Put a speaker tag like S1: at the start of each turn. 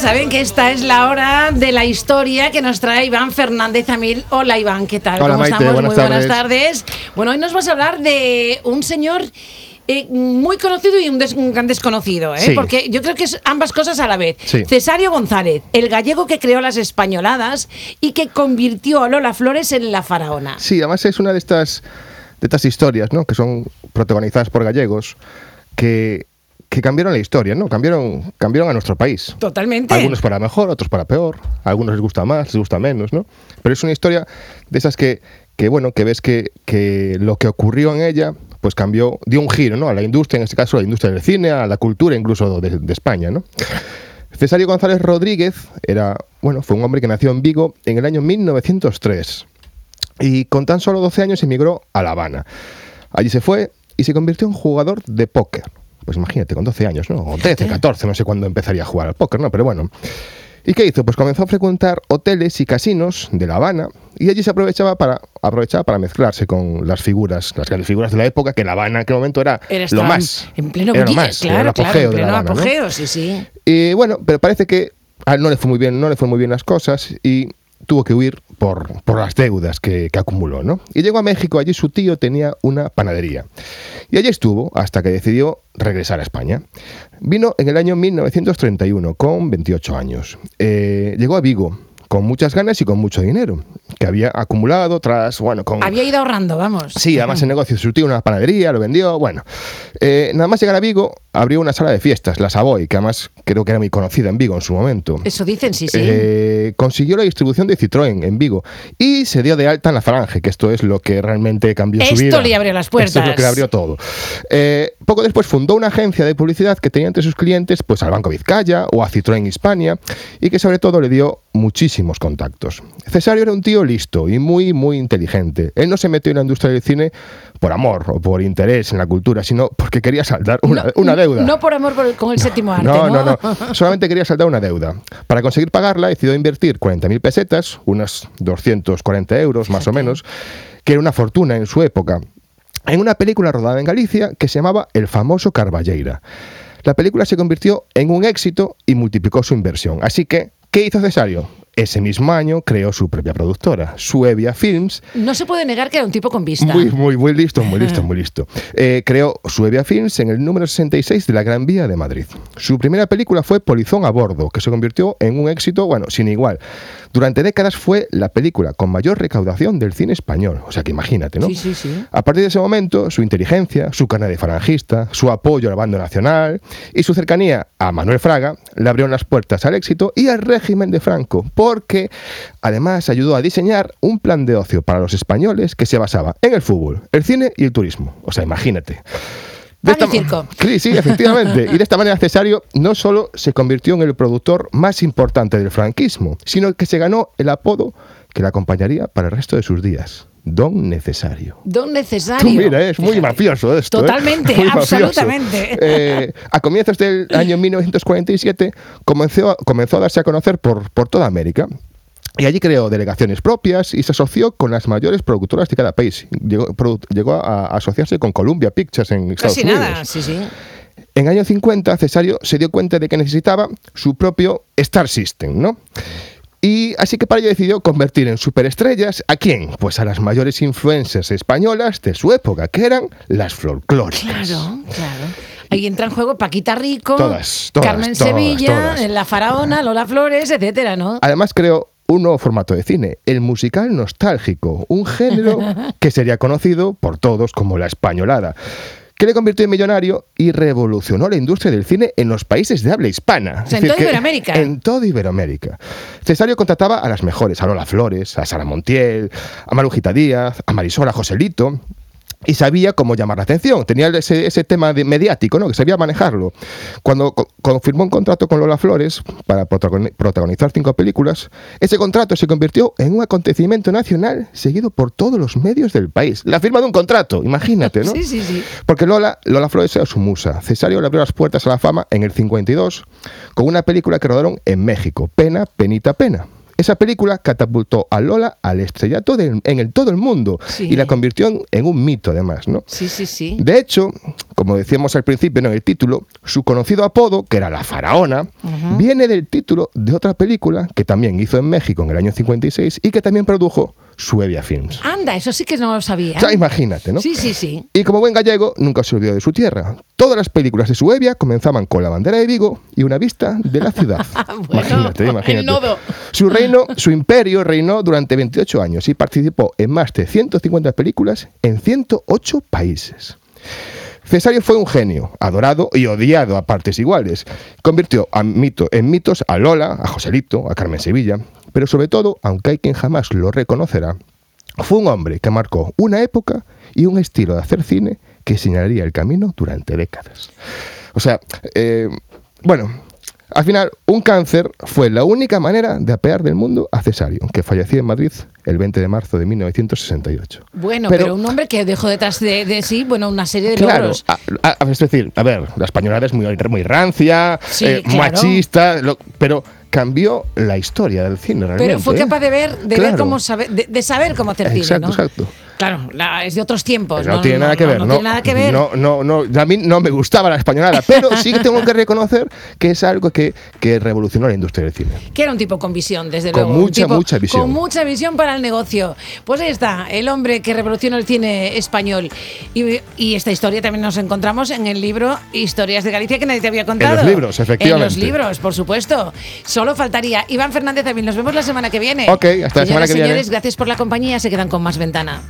S1: ya saben que esta es la hora de la historia que nos trae Iván Fernández Amil. Hola Iván, ¿qué tal?
S2: Hola,
S1: ¿Cómo
S2: Maite,
S1: estamos?
S2: buenas
S1: Muy buenas
S2: tardes.
S1: tardes. Bueno, hoy nos vas a hablar de un señor eh, muy conocido y un, des- un gran desconocido, ¿eh?
S2: Sí.
S1: porque yo creo que es ambas cosas a la vez.
S2: Sí.
S1: Cesario González, el gallego que creó las españoladas y que convirtió a Lola Flores en la faraona.
S2: Sí, además es una de estas, de estas historias, ¿no? Que son protagonizadas por gallegos que, que cambiaron la historia, ¿no? Cambiaron, cambiaron a nuestro país.
S1: Totalmente.
S2: Algunos para mejor, otros para peor. A algunos les gusta más, les gusta menos, ¿no? Pero es una historia de esas que, que bueno, que ves que, que lo que ocurrió en ella, pues cambió, dio un giro, ¿no? A la industria, en este caso a la industria del cine, a la cultura incluso de, de España, ¿no? Cesario González Rodríguez era, bueno, fue un hombre que nació en Vigo en el año 1903 y con tan solo 12 años emigró a La Habana. Allí se fue y se convirtió en jugador de póker. Pues imagínate, con 12 años, ¿no? O 13, 14, no sé cuándo empezaría a jugar al póker, ¿no? Pero bueno. ¿Y qué hizo? Pues comenzó a frecuentar hoteles y casinos de La Habana y allí se aprovechaba para, aprovechaba para mezclarse con las figuras, las grandes figuras de la época, que La Habana en aquel momento era,
S1: Era
S2: lo más.
S1: En pleno
S2: era lo más, era
S1: claro,
S2: el apogeo
S1: claro, en
S2: de La
S1: pleno
S2: Habana, ¿no?
S1: apogeo, sí, sí.
S2: Y bueno, pero parece que a él no le fue muy bien, no le fue muy bien las cosas y tuvo que huir por, por las deudas que, que acumuló, ¿no? Y llegó a México, allí su tío tenía una panadería. Y allí estuvo hasta que decidió regresar a España. Vino en el año 1931, con 28 años. Eh, llegó a Vigo con muchas ganas y con mucho dinero, que había acumulado tras, bueno, con...
S1: Había ido ahorrando, vamos.
S2: Sí, además el negocio, su tío una panadería, lo vendió, bueno. Eh, nada más llegar a Vigo, abrió una sala de fiestas, la Savoy, que además creo que era muy conocida en Vigo en su momento.
S1: Eso dicen, sí, sí.
S2: Eh, consiguió la distribución de Citroën en Vigo y se dio de alta en la Falange, que esto es lo que realmente cambió su
S1: Esto
S2: vida.
S1: le abrió las
S2: Esto es lo
S1: puertas.
S2: que le abrió todo. Eh, poco después fundó una agencia de publicidad que tenía entre sus clientes pues al Banco Vizcaya o a Citroën Hispania y que sobre todo le dio muchísimos contactos. Cesario era un tío listo y muy, muy inteligente. Él no se metió en la industria del cine por amor o por interés en la cultura, sino porque quería saldar una,
S1: No-
S2: una deuda.
S1: No por amor por- con el séptimo arte,
S2: No,
S1: ¿no?
S2: no, no. Solamente quería saldar una deuda. Para conseguir pagarla, decidió invertir 40.000 pesetas, unos 240 euros más o menos, que era una fortuna en su época, en una película rodada en Galicia que se llamaba El famoso Carballeira. La película se convirtió en un éxito y multiplicó su inversión. Así que, ¿qué hizo Cesario? Ese mismo año creó su propia productora, Suevia Films,
S1: No se puede negar que era un tipo con vista.
S2: muy, muy, muy listo, muy listo, muy listo. Eh, creó Suevia Films en el número 66 de la Gran Vía de Madrid. Su primera película fue Polizón a bordo, que se convirtió en un éxito, bueno, sin igual. Durante décadas fue la película con mayor recaudación del cine español. O sea que imagínate, ¿no?
S1: Sí, sí, sí.
S2: A partir de ese momento, su inteligencia, su carne de falangista, su apoyo al bando nacional y su cercanía a Manuel Fraga le abrieron las puertas al éxito y al régimen de Franco, porque además ayudó a diseñar un plan de ocio para los españoles que se basaba en el fútbol, el cine y el turismo. O sea, imagínate.
S1: Y
S2: esta-
S1: circo.
S2: Sí, sí, efectivamente. Y de esta manera Cesario no solo se convirtió en el productor más importante del franquismo, sino que se ganó el apodo que le acompañaría para el resto de sus días. Don Necesario.
S1: Don necesario.
S2: Mira, es muy
S1: Fíjate.
S2: mafioso esto. ¿eh?
S1: Totalmente, absolutamente.
S2: Eh, a comienzos del año 1947 comenzó, a- comenzó a darse a conocer por, por toda América. Y allí creó delegaciones propias y se asoció con las mayores productoras de cada país. Llegó, llegó a, a asociarse con Columbia Pictures en Estados
S1: Casi
S2: Unidos.
S1: nada, sí, sí.
S2: En el año 50, Cesario se dio cuenta de que necesitaba su propio Star System, ¿no? Y así que para ello decidió convertir en superestrellas a quién? Pues a las mayores influencers españolas de su época, que eran las folclóricas.
S1: Claro, claro. Ahí entra en juego Paquita Rico,
S2: Todas, todas,
S1: Carmen
S2: todas,
S1: Sevilla. La Faraona, Lola Flores, etcétera, ¿no?
S2: Además creó un nuevo formato de cine, el musical nostálgico, un género que sería conocido por todos como la españolada, que le convirtió en millonario y revolucionó la industria del cine en los países de habla hispana.
S1: O sea, en
S2: decir,
S1: toda Iberoamérica.
S2: En toda Iberoamérica. Cesario contrataba a las mejores, a Lola Flores, a Sara Montiel, a Marujita Díaz, a Marisol, a Joselito. Y sabía cómo llamar la atención, tenía ese, ese tema de mediático, ¿no? que sabía manejarlo. Cuando co- confirmó un contrato con Lola Flores para protagoni- protagonizar cinco películas, ese contrato se convirtió en un acontecimiento nacional seguido por todos los medios del país. La firma de un contrato, imagínate, ¿no?
S1: Sí, sí, sí.
S2: Porque Lola, Lola Flores era su musa. Cesario le abrió las puertas a la fama en el 52 con una película que rodaron en México, Pena, Penita, Pena. Esa película catapultó a Lola al estrellato del- en el, todo el mundo
S1: Sí.
S2: y la convirtió en, en un mito además, ¿no?
S1: Sí, sí, sí.
S2: De hecho, como decíamos al principio en el título, su conocido apodo, que era la faraona, viene del título de otra película que también hizo en México en el año 56 y que también produjo Suevia Films.
S1: Anda, eso sí que no lo sabía.
S2: Sea, imagínate, ¿no?
S1: Sí, sí, sí.
S2: Y como buen gallego, nunca se olvidó de su tierra. Todas las películas de Suevia comenzaban con la bandera de Vigo y una vista de la ciudad.
S1: Bueno,
S2: imagínate, imagínate.
S1: el nodo.
S2: Su reino, su imperio reinó durante 28 años y participó en más de 150 películas en 108 países. Cesario fue un genio, adorado y odiado a partes iguales. Convirtió a mito, en mitos a Lola, a Joselito, a Carmen Sevilla, pero sobre todo, aunque hay quien jamás lo reconocerá, fue un hombre que marcó una época y un estilo de hacer cine que señalaría el camino durante décadas. O sea, eh, bueno, al final, un cáncer fue la única manera de apear del mundo a Cesario, que falleció en Madrid el 20 de marzo de 1968.
S1: Bueno, pero, un hombre que dejó detrás de, de sí, bueno, una serie de
S2: Claro,
S1: logros.
S2: a- a- es decir, a ver, la españolada es muy, muy rancia,
S1: Sí,
S2: eh,
S1: claro.
S2: machista, lo- pero cambió la historia del cine realmente.
S1: Pero fue
S2: ¿eh?
S1: capaz de ver, de ver
S2: Claro.
S1: cómo saber, de, de saber cómo hacer cine,
S2: Exacto,
S1: ¿no?
S2: exacto.
S1: Claro, la- es de otros tiempos.
S2: no, tiene nada que ver,
S1: no,
S2: no,
S1: tiene nada que ver.
S2: No, no, no, a mí no me gustaba la españolada, pero sí que tengo que reconocer que es algo que, que revolucionó la industria del cine.
S1: Que era un tipo con visión, desde
S2: Con
S1: luego. un
S2: mucha,
S1: tipo
S2: mucha visión.
S1: Con mucha visión para el negocio. Pues ahí está, el hombre que revolucionó el cine español. Y, y esta historia también nos encontramos en el libro Historias de Galicia que nadie te había contado.
S2: los libros, efectivamente.
S1: En los libros, por supuesto. Solo faltaría. Iván Fernández, también nos vemos la semana que viene.
S2: Ok, hasta la semana
S1: Señoras,
S2: que viene.
S1: señores, gracias por la compañía. Se quedan con más ventana.